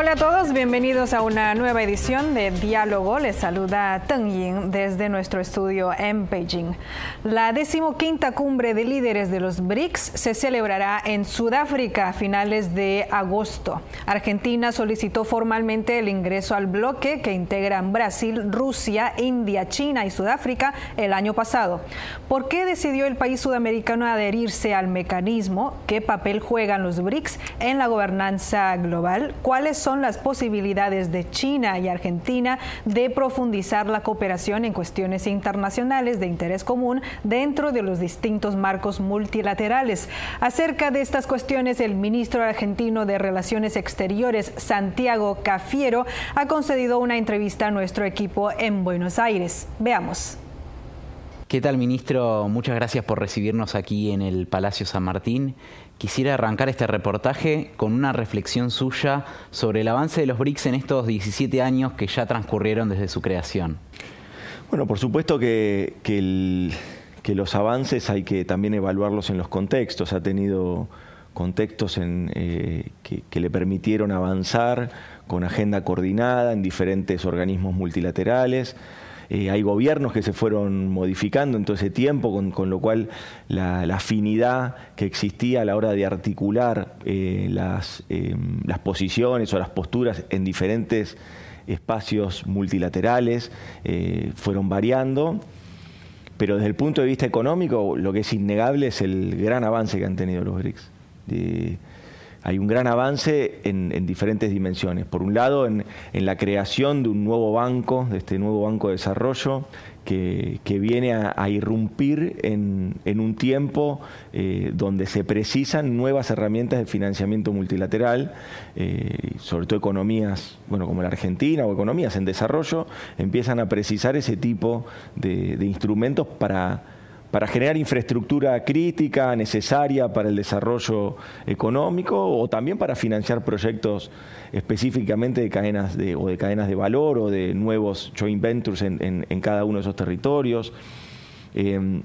Hola a todos, bienvenidos a una nueva edición de Diálogo. Les saluda Teng Yin desde nuestro estudio en Beijing. La decimoquinta cumbre de líderes de los BRICS se celebrará en Sudáfrica a finales de agosto. Argentina solicitó formalmente el ingreso al bloque que integran Brasil, Rusia, India, China y Sudáfrica el año pasado. ¿Por qué decidió el país sudamericano adherirse al mecanismo? ¿Qué papel juegan los BRICS en la gobernanza global? ¿Cuáles son son las posibilidades de China y Argentina de profundizar la cooperación en cuestiones internacionales de interés común dentro de los distintos marcos multilaterales. Acerca de estas cuestiones, el ministro argentino de Relaciones Exteriores, Santiago Cafiero, ha concedido una entrevista a nuestro equipo en Buenos Aires. Veamos. ¿Qué tal, ministro? Muchas gracias por recibirnos aquí en el Palacio San Martín. Quisiera arrancar este reportaje con una reflexión suya sobre el avance de los BRICS en estos 17 años que ya transcurrieron desde su creación. Bueno, por supuesto que, los avances hay que también evaluarlos en los contextos. Ha tenido contextos en, eh, que le permitieron avanzar con agenda coordinada en diferentes organismos multilaterales eh, hay gobiernos que se fueron modificando en todo ese tiempo, con, lo cual la, afinidad que existía a la hora de articular eh, las, em, las posiciones o las posturas en diferentes espacios multilaterales eh, fueron variando. Pero desde el punto de vista económico, lo que es innegable es el gran avance que han tenido los BRICS hay un gran avance en, diferentes dimensiones. Por un lado, en, la creación de un nuevo banco, de este nuevo banco de desarrollo, que, viene a, irrumpir en, un tiempo eh, donde se precisan nuevas herramientas de financiamiento multilateral, eh, sobre todo economías bueno, como la Argentina o economías en desarrollo, empiezan a precisar ese tipo de instrumentos para para generar infraestructura crítica necesaria para el desarrollo económico o también para financiar proyectos específicamente de cadenas de, o de cadenas de valor o de nuevos joint ventures en, cada uno de esos territorios. Em,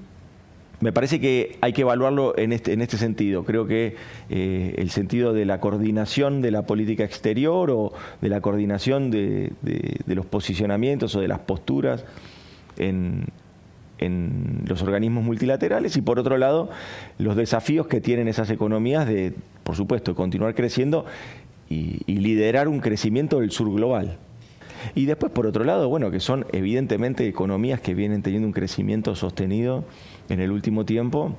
me parece que hay que evaluarlo en este, este sentido. Creo que eh, el sentido de la coordinación de la política exterior o de la coordinación de los posicionamientos o de las posturas en, en los organismos multilaterales y por otro lado los desafíos que tienen esas economías de, por supuesto, continuar creciendo y, liderar un crecimiento del sur global. Y después, por otro lado, bueno, que son evidentemente economías que vienen teniendo un crecimiento sostenido en el último tiempo.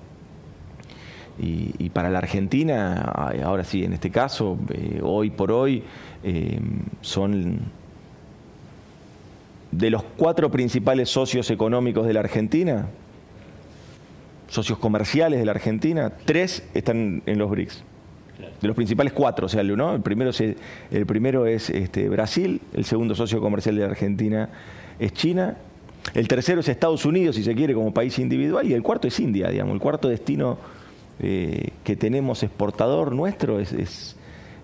Y, para la Argentina, ahora sí, en este caso, eh, hoy por hoy, eh, son de los cuatro principales socios económicos de la Argentina, socios comerciales de la Argentina, tres están en los BRICS. De los principales cuatro, o sea, ¿no? el primero es, el primero es este, Brasil, el segundo socio comercial de la Argentina es China, el tercero es Estados Unidos, si se quiere, como país individual, y el cuarto es India, digamos. El cuarto destino eh, que tenemos exportador nuestro es, es,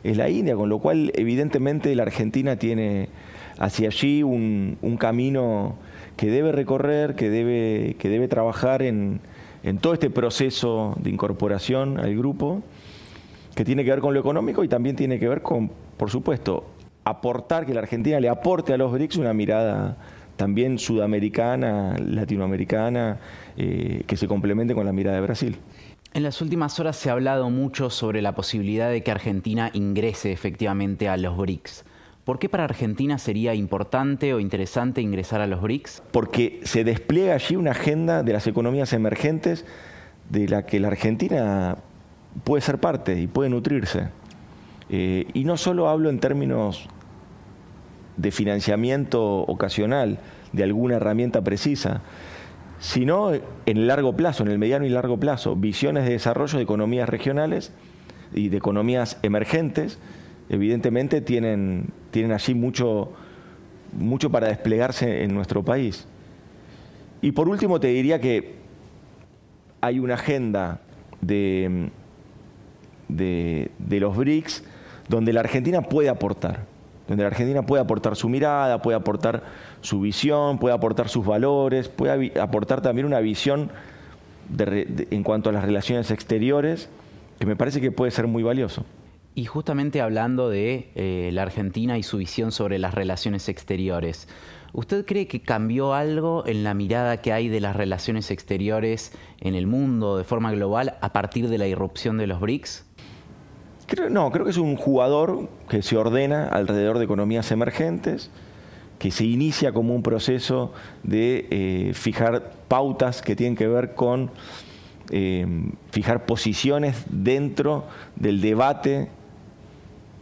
es la India, con lo cual, evidentemente, la Argentina tiene hacia allí un, camino que debe recorrer, que debe, que debe trabajar en, todo este proceso de incorporación al grupo, que tiene que ver con lo económico y también tiene que ver con, por supuesto, aportar, que la Argentina le aporte a los BRICS una mirada también sudamericana, latinoamericana, eh, que se complemente con la mirada de Brasil. En las últimas horas se ha hablado mucho sobre la posibilidad de que Argentina ingrese efectivamente a los BRICS. ¿Por qué para Argentina sería importante o interesante ingresar a los BRICS? Porque se despliega allí una agenda de las economías emergentes de la que la Argentina puede ser parte y puede nutrirse. Eh, y no solo hablo en términos de financiamiento ocasional de alguna herramienta precisa, sino en el largo plazo, en el mediano y largo plazo, visiones de desarrollo de economías regionales y de economías emergentes evidentemente tienen, tienen allí mucho, mucho para desplegarse en nuestro país. Y por último te diría que hay una agenda de, de, los BRICS donde la Argentina puede aportar, donde la Argentina puede aportar su mirada, puede aportar su visión, puede aportar sus valores, puede aportar también una visión en cuanto a las relaciones exteriores que me parece que puede ser muy valioso. Y justamente hablando de eh, la Argentina y su visión sobre las relaciones exteriores, ¿usted cree que cambió algo en la mirada que hay de las relaciones exteriores en el mundo de forma global a partir de la irrupción de los BRICS? no, creo que es un jugador que se ordena alrededor de economías emergentes, que se inicia como un proceso de eh, fijar pautas que tienen que ver con eh, fijar posiciones dentro del debate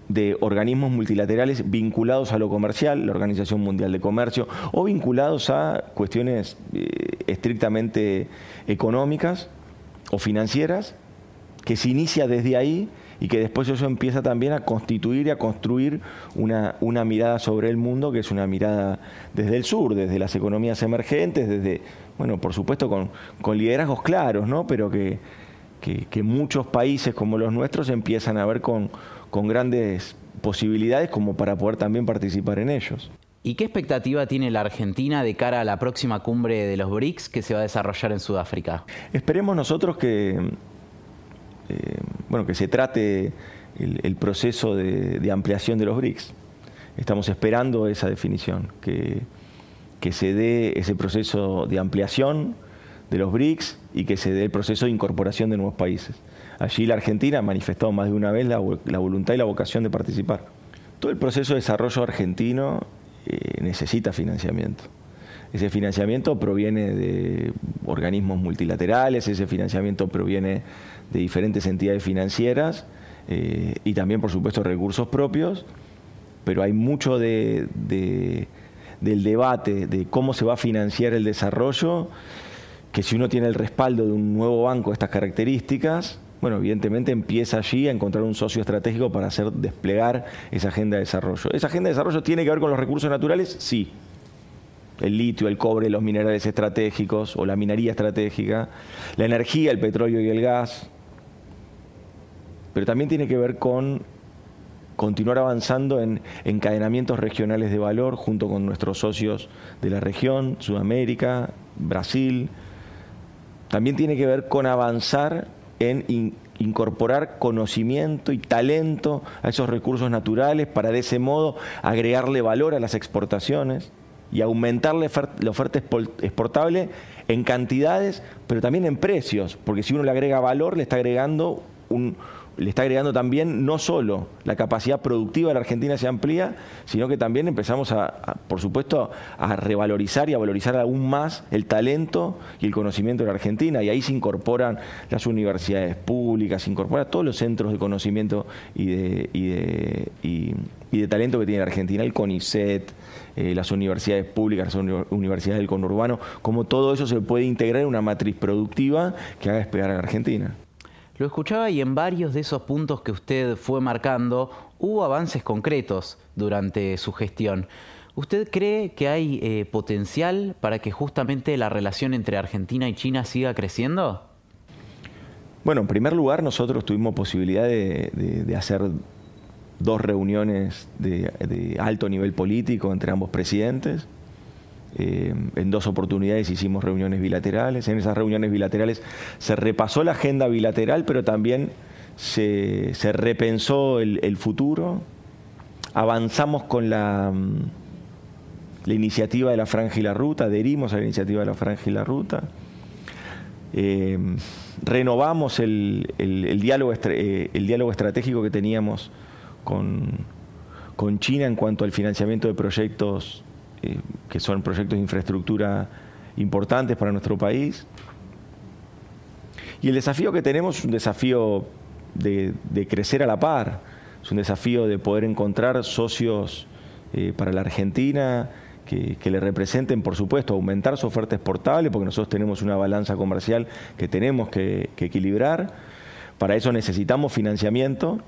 de organismos multilaterales vinculados a lo comercial, la Organización Mundial de Comercio, o vinculados a cuestiones eh, estrictamente económicas o financieras, que se inicia desde ahí y que después eso empieza también a constituir y a construir una, una mirada sobre el mundo que es una mirada desde el sur, desde las economías emergentes, desde, bueno, por supuesto con, con liderazgos claros, ¿no? Pero que, que, muchos países como los nuestros empiezan a ver con, con grandes posibilidades como para poder también participar en ellos. ¿Y qué expectativa tiene la Argentina de cara a la próxima cumbre de los BRICS que se va a desarrollar en Sudáfrica? Esperemos nosotros que, eh, bueno, que se trate el, proceso de, ampliación de los BRICS. Estamos esperando esa definición, que, que se dé ese proceso de ampliación de los BRICS y que se dé el proceso de incorporación de nuevos países. Allí la Argentina ha manifestado más de una vez la, voluntad y la vocación de participar. Todo el proceso de desarrollo argentino eh, necesita financiamiento. Ese financiamiento proviene de organismos multilaterales, ese financiamiento proviene de diferentes entidades financieras eh, y también, por supuesto, recursos propios, pero hay mucho de, del debate de cómo se va a financiar el desarrollo que si uno tiene el respaldo de un nuevo banco de estas características, bueno, evidentemente empieza allí a encontrar un socio estratégico para hacer desplegar esa agenda de desarrollo. ¿Esa agenda de desarrollo tiene que ver con los recursos naturales? Sí. El litio, el cobre, los minerales estratégicos o la minería estratégica, la energía, el petróleo y el gas. Pero también tiene que ver con continuar avanzando en encadenamientos regionales de valor junto con nuestros socios de la región, Sudamérica, Brasil, también tiene que ver con avanzar en incorporar conocimiento y talento a esos recursos naturales para de ese modo agregarle valor a las exportaciones y aumentar la oferta exportable en cantidades, pero también en precios, porque si uno le agrega valor, le está agregando un, le está agregando también no solo la capacidad productiva de la Argentina se amplía, sino que también empezamos a, por supuesto, a revalorizar y a valorizar aún más el talento y el conocimiento de la Argentina. Y ahí se incorporan las universidades públicas, se incorporan todos los centros de conocimiento y de, y de, talento que tiene la Argentina, el CONICET, eh, las universidades públicas, las universidades del conurbano, como todo eso se puede integrar en una matriz productiva que haga despegar a la Argentina. Lo escuchaba y en varios de esos puntos que usted fue marcando hubo avances concretos durante su gestión. ¿Usted cree que hay eh, potencial para que justamente la relación entre Argentina y China siga creciendo? Bueno, en primer lugar, nosotros tuvimos posibilidad de, hacer dos reuniones de alto nivel político entre ambos presidentes. Eh, en dos oportunidades hicimos reuniones bilaterales. En esas reuniones bilaterales se repasó la agenda bilateral, pero también se, repensó el, futuro. Avanzamos con la, mm, la, iniciativa de la Franja y la Ruta, adherimos a la iniciativa de la Franja y la Ruta. Eh, renovamos el, diálogo, eh, el diálogo estratégico que teníamos con China en cuanto al financiamiento de proyectos eh, que son proyectos de infraestructura importantes para nuestro país. Y el desafío que tenemos es un desafío de, crecer a la par, es un desafío de poder encontrar socios eh, para la Argentina que, le representen, por supuesto, aumentar su oferta exportable, porque nosotros tenemos una balanza comercial que tenemos que equilibrar. Para eso necesitamos financiamiento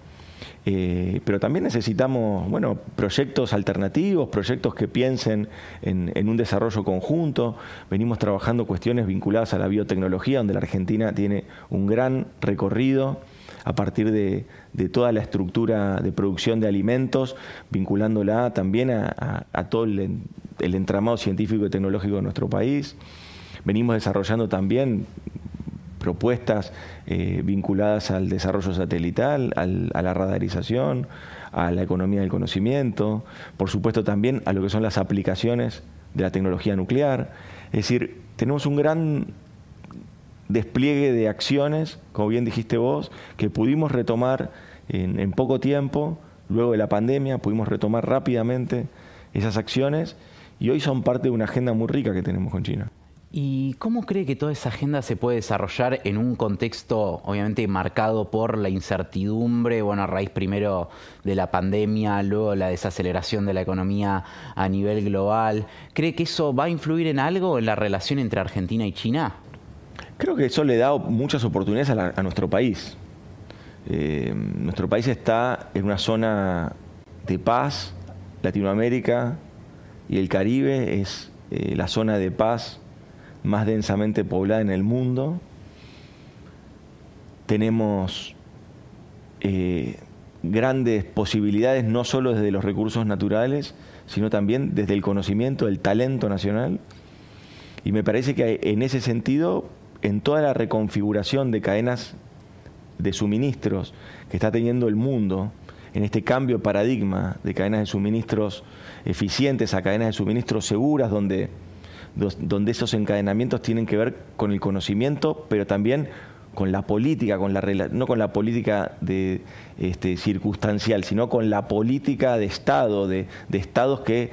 eh, pero también necesitamos bueno, proyectos alternativos, proyectos que piensen en, un desarrollo conjunto. Venimos trabajando cuestiones vinculadas a la biotecnología, donde la Argentina tiene un gran recorrido a partir de, toda la estructura de producción de alimentos, vinculándola también a, todo el, entramado científico y tecnológico de nuestro país. Venimos desarrollando también propuestas eh, vinculadas al desarrollo satelital, a la radarización, a la economía del conocimiento, por supuesto también a lo que son las aplicaciones de la tecnología nuclear. Es decir, tenemos un gran despliegue de acciones, como bien dijiste vos, que pudimos retomar en poco tiempo, luego de la pandemia, pudimos retomar rápidamente esas acciones y hoy son parte de una agenda muy rica que tenemos con China. ¿Y cómo cree que toda esa agenda se puede desarrollar en un contexto obviamente marcado por la incertidumbre, bueno, a raíz primero de la pandemia, luego la desaceleración de la economía a nivel global? ¿Cree que eso va a influir en algo en la relación entre Argentina y China? Creo que eso le da muchas oportunidades a, nuestro país. Eh, nuestro país está en una zona de paz, Latinoamérica y el Caribe es eh, la zona de paz más densamente poblada en el mundo. Tenemos eh, grandes posibilidades, no solo desde los recursos naturales, sino también desde el conocimiento, el talento nacional. Y me parece que en ese sentido, en toda la reconfiguración de cadenas de suministros que está teniendo el mundo, en este cambio de paradigma de cadenas de suministros eficientes a cadenas de suministros seguras, donde donde esos encadenamientos tienen que ver con el conocimiento, pero también con la política, con la, no con la política de, este, circunstancial, sino con la política de Estado, de, estados que,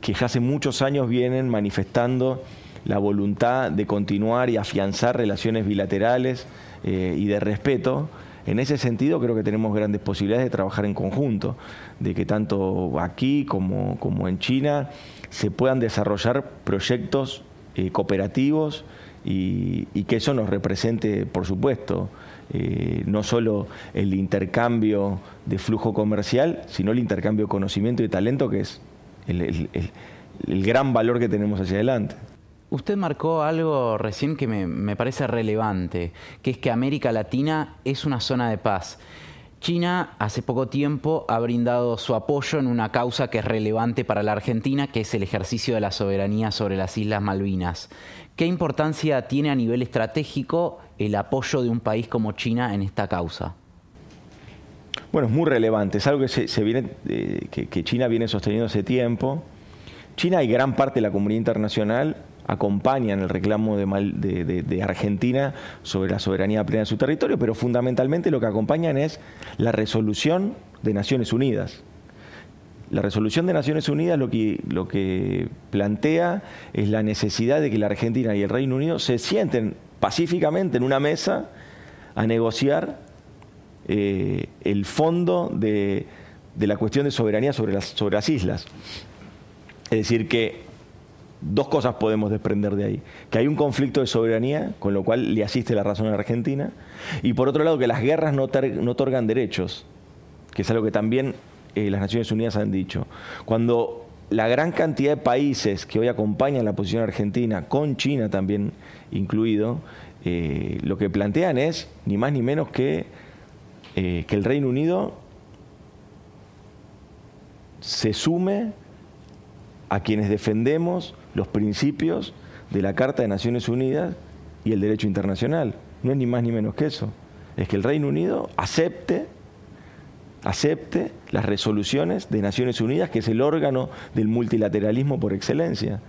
que ya hace muchos años vienen manifestando la voluntad de continuar y afianzar relaciones bilaterales eh, y de respeto. En ese sentido creo que tenemos grandes posibilidades de trabajar en conjunto, de que tanto aquí como, como en China se puedan desarrollar proyectos eh, cooperativos y, que eso nos represente, por supuesto, eh, no solo el intercambio de flujo comercial, sino el intercambio de conocimiento y talento, que es el, gran valor que tenemos hacia adelante. Usted marcó algo recién que me parece relevante, que es que América Latina es una zona de paz. China hace poco tiempo ha brindado su apoyo en una causa que es relevante para la Argentina, que es el ejercicio de la soberanía sobre las Islas Malvinas. ¿Qué importancia tiene a nivel estratégico el apoyo de un país como China en esta causa? Bueno, es muy relevante, es algo que, eh, China viene sosteniendo hace tiempo. China y gran parte de la comunidad internacional acompañan el reclamo de, Argentina sobre la soberanía plena de su territorio, pero fundamentalmente lo que acompañan es la resolución de Naciones Unidas. La resolución de Naciones Unidas lo que, plantea es la necesidad de que la Argentina y el Reino Unido se sienten pacíficamente en una mesa a negociar eh, el fondo de, la cuestión de soberanía sobre las, sobre las islas. Es decir, que dos cosas podemos desprender de ahí. Que hay un conflicto de soberanía, con lo cual le asiste la razón a Argentina, y por otro lado que las guerras no, otorgan derechos, que es algo que también eh, las Naciones Unidas han dicho. Cuando la gran cantidad de países que hoy acompañan la posición argentina, con China también incluido, eh, lo que plantean es ni más ni menos que, eh, que el Reino Unido se sume a quienes defendemos los principios de la Carta de Naciones Unidas y el derecho internacional. No es ni más ni menos que eso. Es que el Reino Unido acepte, acepte las resoluciones de Naciones Unidas, que es el órgano del multilateralismo por excelencia.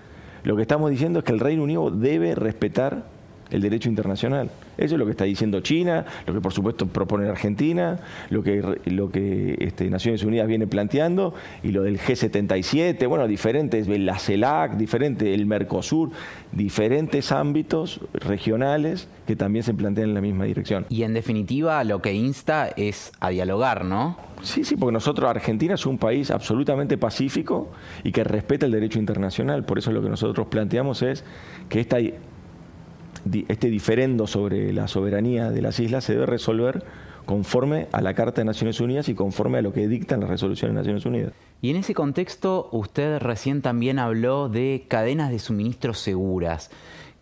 Lo que estamos diciendo es que el Reino Unido debe respetar el derecho internacional. Eso es lo que está diciendo China, lo que por supuesto propone Argentina, lo que, lo que este, Naciones Unidas viene planteando, y lo del G77, bueno, diferentes, la CELAC, diferente, el Mercosur, diferentes ámbitos regionales que también se plantean en la misma dirección. Y en definitiva lo que insta es a dialogar, ¿no? Sí, sí, porque nosotros, Argentina es un país absolutamente pacífico y que respeta el derecho internacional. Por eso lo que nosotros planteamos es que esta este diferendo sobre la soberanía de las islas se debe resolver conforme a la Carta de Naciones Unidas y conforme a lo que dictan las resoluciones de Naciones Unidas. Y en ese contexto, usted recién también habló de cadenas de suministro seguras,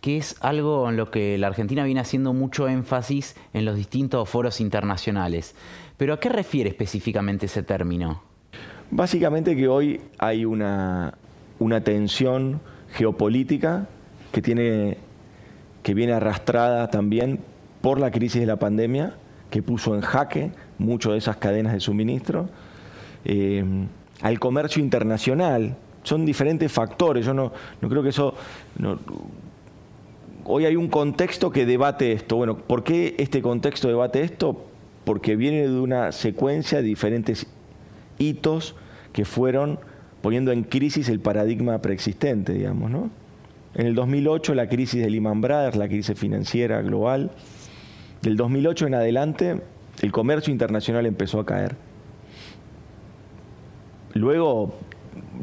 que es algo en lo que la Argentina viene haciendo mucho énfasis en los distintos foros internacionales. Pero ¿a qué refiere específicamente ese término? Básicamente que hoy hay una, una tensión geopolítica que tiene que viene arrastrada también por la crisis de la pandemia, que puso en jaque muchas de esas cadenas de suministro, eh, al comercio internacional. Son diferentes factores. Yo no, no creo que eso. hoy hay un contexto que debate esto. Bueno, ¿por qué este contexto debate esto? Porque viene de una secuencia de diferentes hitos que fueron poniendo en crisis el paradigma preexistente, digamos, ¿no? En el 2008 la crisis de Lehman Brothers, la crisis financiera global. Del 2008 en adelante el comercio internacional empezó a caer. Luego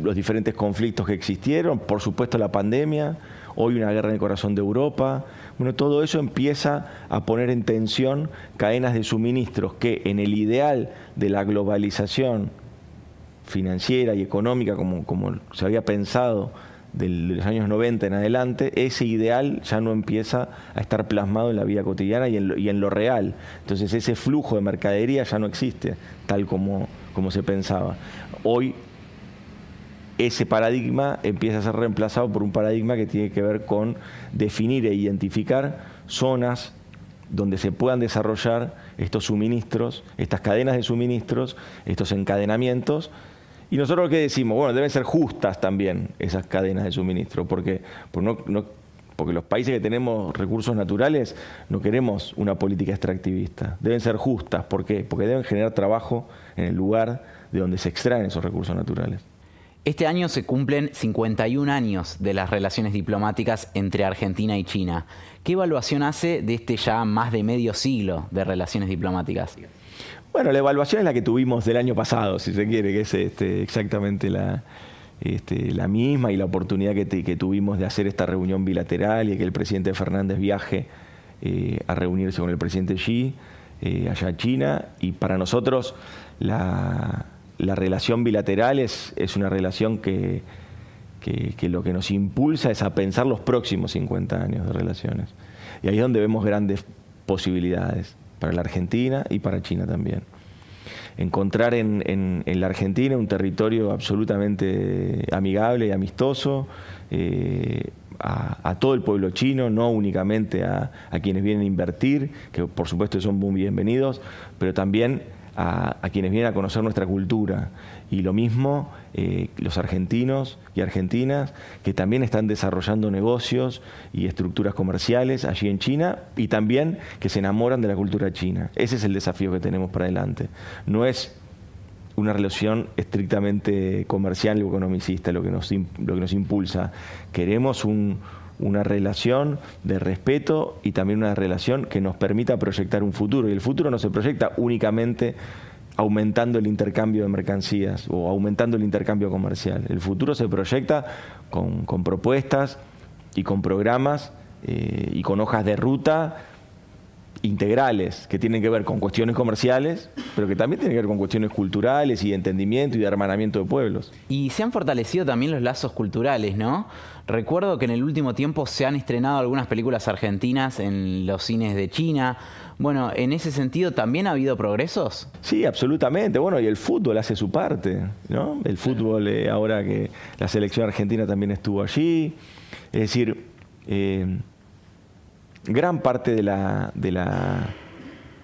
los diferentes conflictos que existieron, por supuesto la pandemia, hoy una guerra en el corazón de Europa. Bueno, todo eso empieza a poner en tensión cadenas de suministros que en el ideal de la globalización financiera y económica como, como se había pensado de los años 90 en adelante, ese ideal ya no empieza a estar plasmado en la vida cotidiana y en lo, real. Entonces ese flujo de mercadería ya no existe tal como, como se pensaba. Hoy ese paradigma empieza a ser reemplazado por un paradigma que tiene que ver con definir e identificar zonas donde se puedan desarrollar estos suministros, estas cadenas de suministros, estos encadenamientos, y nosotros qué decimos, bueno, deben ser justas también esas cadenas de suministro, porque, porque los países que tenemos recursos naturales no queremos una política extractivista. Deben ser justas, ¿por qué? Porque deben generar trabajo en el lugar de donde se extraen esos recursos naturales. Este año se cumplen 51 años de las relaciones diplomáticas entre Argentina y China. ¿Qué evaluación hace de este ya más de medio siglo de relaciones diplomáticas? Bueno, la evaluación es la que tuvimos del año pasado, si se quiere, que es este, exactamente la, este, la misma y la oportunidad que, tuvimos de hacer esta reunión bilateral y que el presidente Fernández viaje eh, a reunirse con el presidente Xi eh, allá en China. Y para nosotros la, relación bilateral es, una relación que, lo que nos impulsa es a pensar los próximos 50 años de relaciones. Y ahí es donde vemos grandes posibilidades para la Argentina y para China también. Encontrar en, la Argentina un territorio absolutamente amigable y amistoso eh, a, todo el pueblo chino, no únicamente a, a quienes vienen a invertir, que por supuesto son muy bienvenidos, pero también a, quienes vienen a conocer nuestra cultura. Y lo mismo eh, los argentinos y argentinas que también están desarrollando negocios y estructuras comerciales allí en China y también que se enamoran de la cultura china. Ese es el desafío que tenemos para adelante. No es una relación estrictamente comercial o economicista lo que nos, lo que nos impulsa. Queremos un, una relación de respeto y también una relación que nos permita proyectar un futuro. Y el futuro no se proyecta únicamente aumentando el intercambio de mercancías o aumentando el intercambio comercial. El futuro se proyecta con, propuestas y con programas eh, y con hojas de ruta integrales que tienen que ver con cuestiones comerciales, pero que también tienen que ver con cuestiones culturales y de entendimiento y de hermanamiento de pueblos. Y se han fortalecido también los lazos culturales, ¿no? Recuerdo que en el último tiempo se han estrenado algunas películas argentinas en los cines de China. Bueno, en ese sentido también ha habido progresos. Sí, absolutamente. Bueno, y el fútbol hace su parte, ¿no? El fútbol, eh, ahora que la selección argentina también estuvo allí. Es decir, eh, gran parte de la, de la,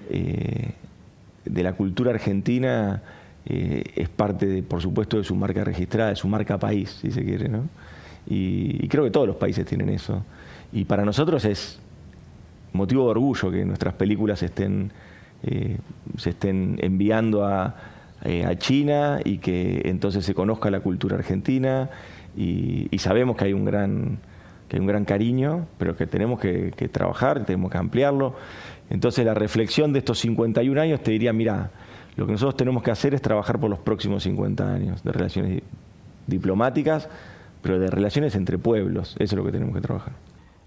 eh, de la cultura argentina es parte, de, por supuesto, de su marca registrada, de su marca país, si se quiere. ¿no? Y, creo que todos los países tienen eso. Y para nosotros es motivo de orgullo que nuestras películas estén, eh, se estén enviando a, a, China y que entonces se conozca la cultura argentina. y sabemos que hay un gran hay un gran cariño, pero que tenemos que, trabajar, tenemos que ampliarlo. Entonces la reflexión de estos 51 años te diría, mira, lo que nosotros tenemos que hacer es trabajar por los próximos 50 años de relaciones diplomáticas, pero de relaciones entre pueblos. Eso es lo que tenemos que trabajar.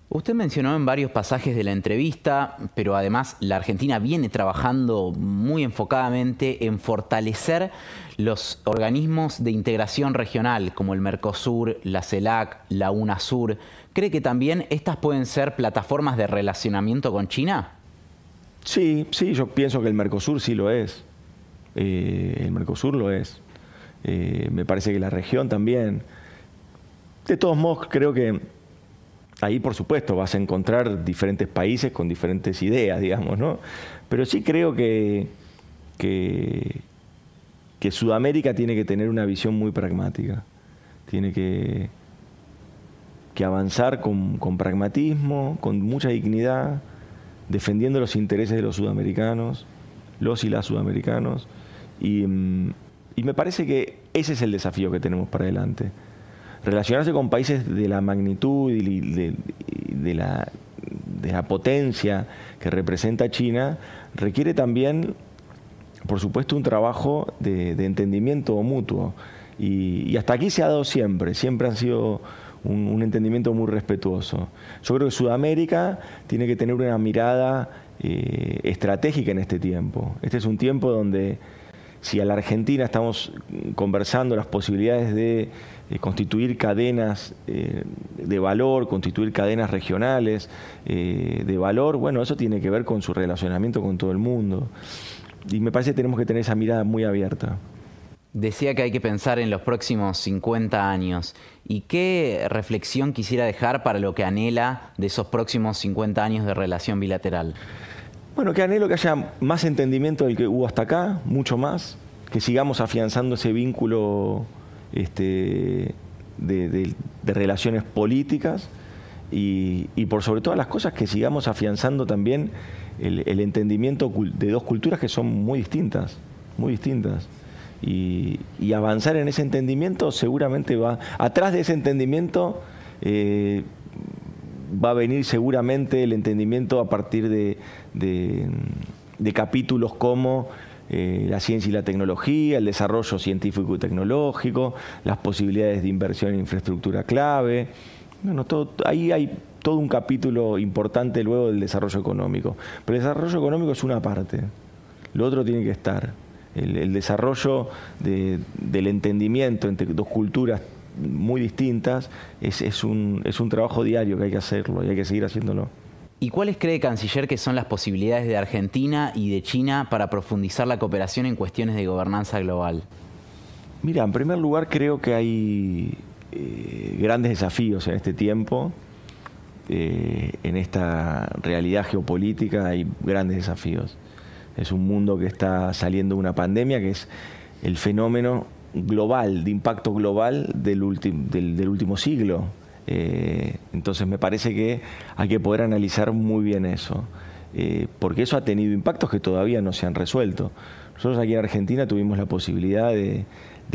Usted mencionó en varios pasajes de la entrevista, pero además la Argentina viene trabajando muy enfocadamente en fortalecer los organismos de integración regional, como el Mercosur, la CELAC, la UNASUR. ¿Cree que también estas pueden ser plataformas de relacionamiento con China? Sí, sí, yo pienso que el Mercosur sí lo es. Eh, el Mercosur lo es. Eh, me parece que la región también. De todos modos, creo que ahí por supuesto vas a encontrar diferentes países con diferentes ideas, digamos, ¿no? Pero sí creo que, que, Sudamérica tiene que tener una visión muy pragmática. Tiene que, que avanzar con, con pragmatismo, con mucha dignidad, defendiendo los intereses de los sudamericanos, los y las sudamericanos. Y, mm, y me parece que ese es el desafío que tenemos para adelante relacionarse con países de la magnitud y de, la, de la potencia que representa China requiere también, por supuesto, un trabajo de, entendimiento mutuo. Y, hasta aquí se ha dado siempre, siempre ha sido un, entendimiento muy respetuoso. Yo creo que Sudamérica tiene que tener una mirada eh, estratégica en este tiempo. Este es un tiempo donde si a la Argentina estamos conversando las posibilidades de eh, constituir cadenas eh, de valor, constituir cadenas regionales eh, de valor, bueno, eso tiene que ver con su relacionamiento con todo el mundo. Y me parece que tenemos que tener esa mirada muy abierta. Decía que hay que pensar en los próximos 50 años. ¿Y qué reflexión quisiera dejar para lo que anhela de esos próximos 50 años de relación bilateral? Bueno, que anhelo que haya más entendimiento del que hubo hasta acá, mucho más, que sigamos afianzando ese vínculo este, de, relaciones políticas y, por sobre todas las cosas que sigamos afianzando también el, entendimiento de dos culturas que son muy distintas, muy distintas. Y, avanzar en ese entendimiento seguramente va, atrás de ese entendimiento eh, va a venir seguramente el entendimiento a partir de, de capítulos como eh, la ciencia y la tecnología, el desarrollo científico y tecnológico, las posibilidades de inversión en infraestructura clave. Bueno, ahí hay todo un capítulo importante luego del desarrollo económico. Pero el desarrollo económico es una parte, lo otro tiene que estar. El, desarrollo del entendimiento entre dos culturas muy distintas es, un, es un trabajo diario que hay que hacerlo y hay que seguir haciéndolo. ¿Y cuáles cree Canciller que son las posibilidades de Argentina y de China para profundizar la cooperación en cuestiones de gobernanza global? Mira, en primer lugar creo que hay eh, grandes desafíos en este tiempo. Eh, en esta realidad geopolítica hay grandes desafíos. Es un mundo que está saliendo de una pandemia que es el fenómeno global, de impacto global del, del último siglo eh, entonces me parece que hay que poder analizar muy bien eso, eh, porque eso ha tenido impactos que todavía no se han resuelto. Nosotros aquí en Argentina tuvimos la posibilidad de,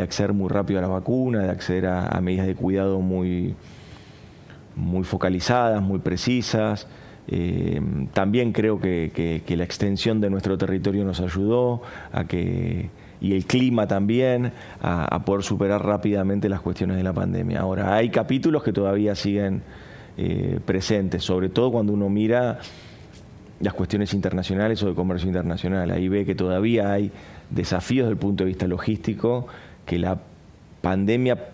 acceder muy rápido a la vacuna, de acceder a, medidas de cuidado muy, muy focalizadas, muy precisas. Eh, también creo que la extensión de nuestro territorio nos ayudó a que y el clima también a, poder superar rápidamente las cuestiones de la pandemia. Ahora, hay capítulos que todavía siguen eh, presentes, sobre todo cuando uno mira las cuestiones internacionales o de comercio internacional. Ahí ve que todavía hay desafíos desde el punto de vista logístico que la pandemia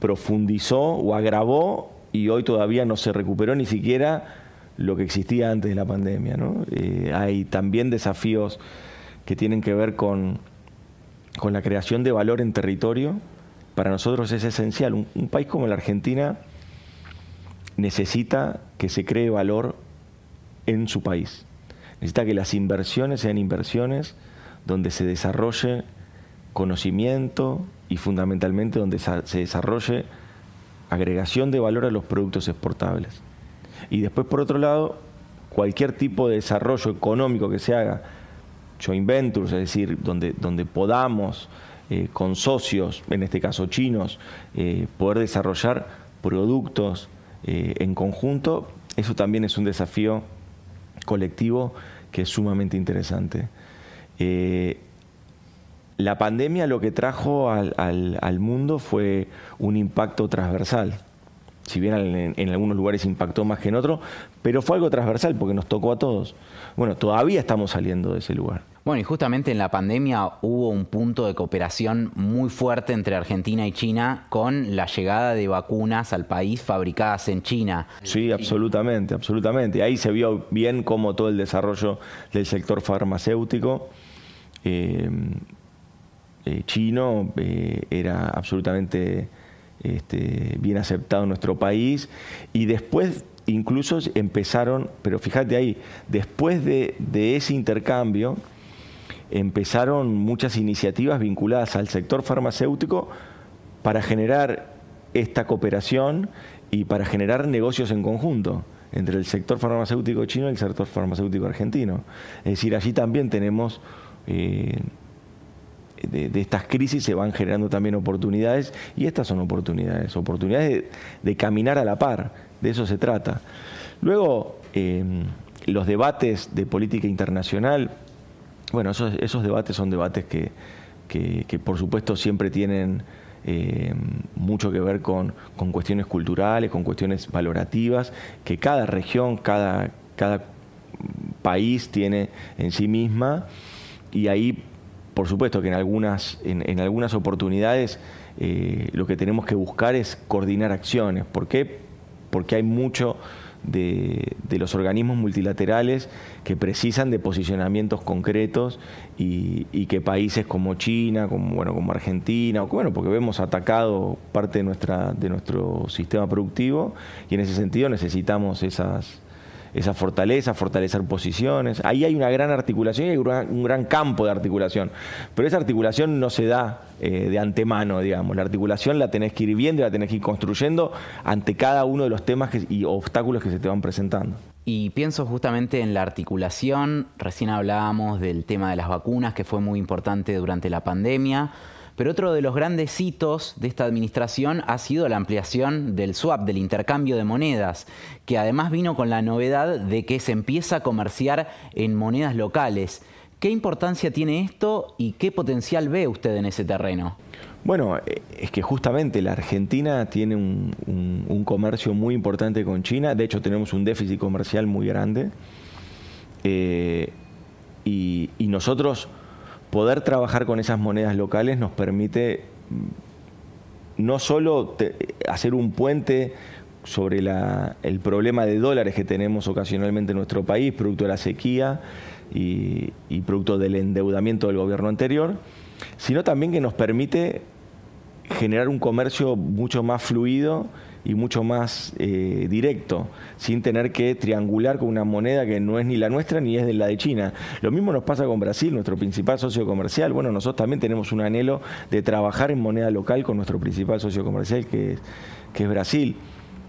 profundizó o agravó y hoy todavía no se recuperó ni siquiera lo que existía antes de la pandemia. Eh, hay también desafíos que tienen que ver con con la creación de valor en territorio, para nosotros es esencial. Un, país como la Argentina necesita que se cree valor en su país. Necesita que las inversiones sean inversiones donde se desarrolle conocimiento y fundamentalmente donde se desarrolle agregación de valor a los productos exportables. Y después, por otro lado, cualquier tipo de desarrollo económico que se haga joint ventures, es decir, donde, donde podamos eh, con socios, en este caso chinos, eh, poder desarrollar productos eh, en conjunto, eso también es un desafío colectivo que es sumamente interesante. la pandemia lo que trajo al, al, mundo fue un impacto transversal. Si bien en, en, algunos lugares impactó más que en otros, pero fue algo transversal porque nos tocó a todos. Bueno, todavía estamos saliendo de ese lugar. Bueno, y justamente en la pandemia hubo un punto de cooperación muy fuerte entre Argentina y China con la llegada de vacunas al país fabricadas en China. Sí, absolutamente, absolutamente. Ahí se vio bien cómo todo el desarrollo del sector farmacéutico eh, eh, chino eh, era absolutamente este, bien aceptado en nuestro país y después incluso empezaron, pero fíjate ahí, después de, ese intercambio, empezaron muchas iniciativas vinculadas al sector farmacéutico para generar esta cooperación y para generar negocios en conjunto entre el sector farmacéutico chino y el sector farmacéutico argentino. Es decir, allí también tenemos, eh, de, estas crisis se van generando también oportunidades y estas son oportunidades, oportunidades de caminar a la par de eso se trata. Luego, em, los debates de política internacional, bueno, esos, debates son debates que, por supuesto siempre tienen em, mucho que ver con, cuestiones culturales, con cuestiones valorativas, que cada región, cada, cada país tiene en sí misma, y ahí, por supuesto que en algunas, en, algunas oportunidades eh, lo que tenemos que buscar es coordinar acciones. ¿Por qué? porque hay mucho de, los organismos multilaterales que precisan de posicionamientos concretos y, que países como China, como, bueno, como Argentina, bueno, porque vemos atacado parte de, nuestra, de nuestro sistema productivo y en ese sentido necesitamos esas, esa fortaleza, fortalecer posiciones. Ahí hay una gran articulación y hay un gran campo de articulación. Pero esa articulación no se da eh, de antemano, digamos. La articulación la tenés que ir viendo, la tenés que ir construyendo ante cada uno de los temas y obstáculos que se te van presentando. Y pienso justamente en la articulación, recién hablábamos del tema de las vacunas, que fue muy importante durante la pandemia. Pero otro de los grandes hitos de esta administración ha sido la ampliación del swap, del intercambio de monedas, que además vino con la novedad de que se empieza a comerciar en monedas locales. ¿Qué importancia tiene esto y qué potencial ve usted en ese terreno? Bueno, es que justamente la Argentina tiene un, comercio muy importante con China, de hecho tenemos un déficit comercial muy grande, eh, y nosotros poder trabajar con esas monedas locales nos permite mm, no solo hacer un puente sobre el problema de dólares que tenemos ocasionalmente en nuestro país, producto de la sequía y, y producto del endeudamiento del gobierno anterior, sino también que nos permite generar un comercio mucho más fluido y mucho más eh, directo, sin tener que triangular con una moneda que no es ni la nuestra ni es de la de China. Lo mismo nos pasa con Brasil, nuestro principal socio comercial. Bueno, nosotros también tenemos un anhelo de trabajar en moneda local con nuestro principal socio comercial, que es, que es Brasil.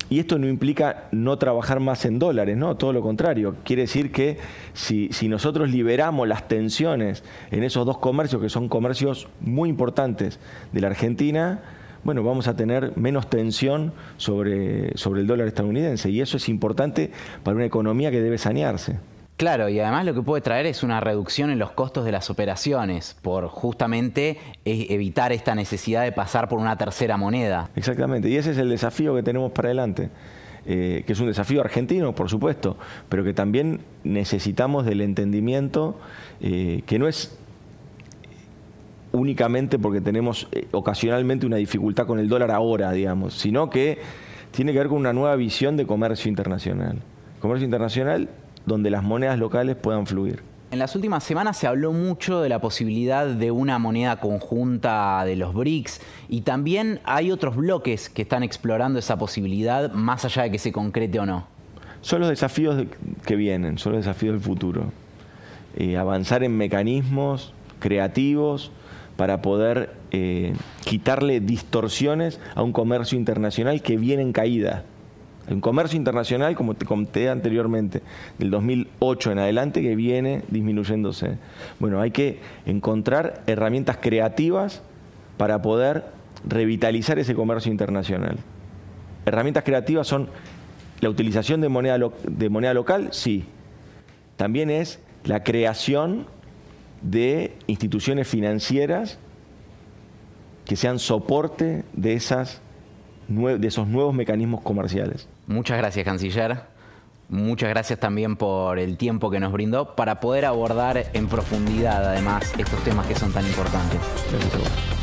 Y esto no implica no trabajar más en dólares, ¿no? Todo lo contrario. Quiere decir que si, si, nosotros liberamos las tensiones en esos dos comercios, que son comercios muy importantes de la Argentina, bueno, vamos a tener menos tensión sobre, sobre el dólar estadounidense y eso es importante para una economía que debe sanearse. Claro, y además lo que puede traer es una reducción en los costos de las operaciones por justamente e, evitar esta necesidad de pasar por una tercera moneda. Exactamente, y ese es el desafío que tenemos para adelante. Eh, que es un desafío argentino, por supuesto, pero que también necesitamos del entendimiento eh, que no es únicamente porque tenemos eh, ocasionalmente una dificultad con el dólar ahora, digamos, sino que tiene que ver con una nueva visión de comercio internacional. Comercio internacional donde las monedas locales puedan fluir. En las últimas semanas se habló mucho de la posibilidad de una moneda conjunta de los BRICS y también hay otros bloques que están explorando esa posibilidad más allá de que se concrete o no. Son los desafíos que vienen, son los desafíos del futuro. Eh, avanzar en mecanismos creativos para poder eh, quitarle distorsiones a un comercio internacional que viene en caída. Un comercio internacional, como te conté anteriormente, del 2008 en adelante, que viene disminuyéndose. Bueno, hay que encontrar herramientas creativas para poder revitalizar ese comercio internacional. Herramientas creativas son la utilización de moneda, de moneda local, sí. También es la creación de instituciones financieras que sean soporte de, esas, de esos nuevos mecanismos comerciales. Muchas gracias, canciller. Muchas gracias también por el tiempo que nos brindó para poder abordar en profundidad, además, estos temas que son tan importantes. Gracias a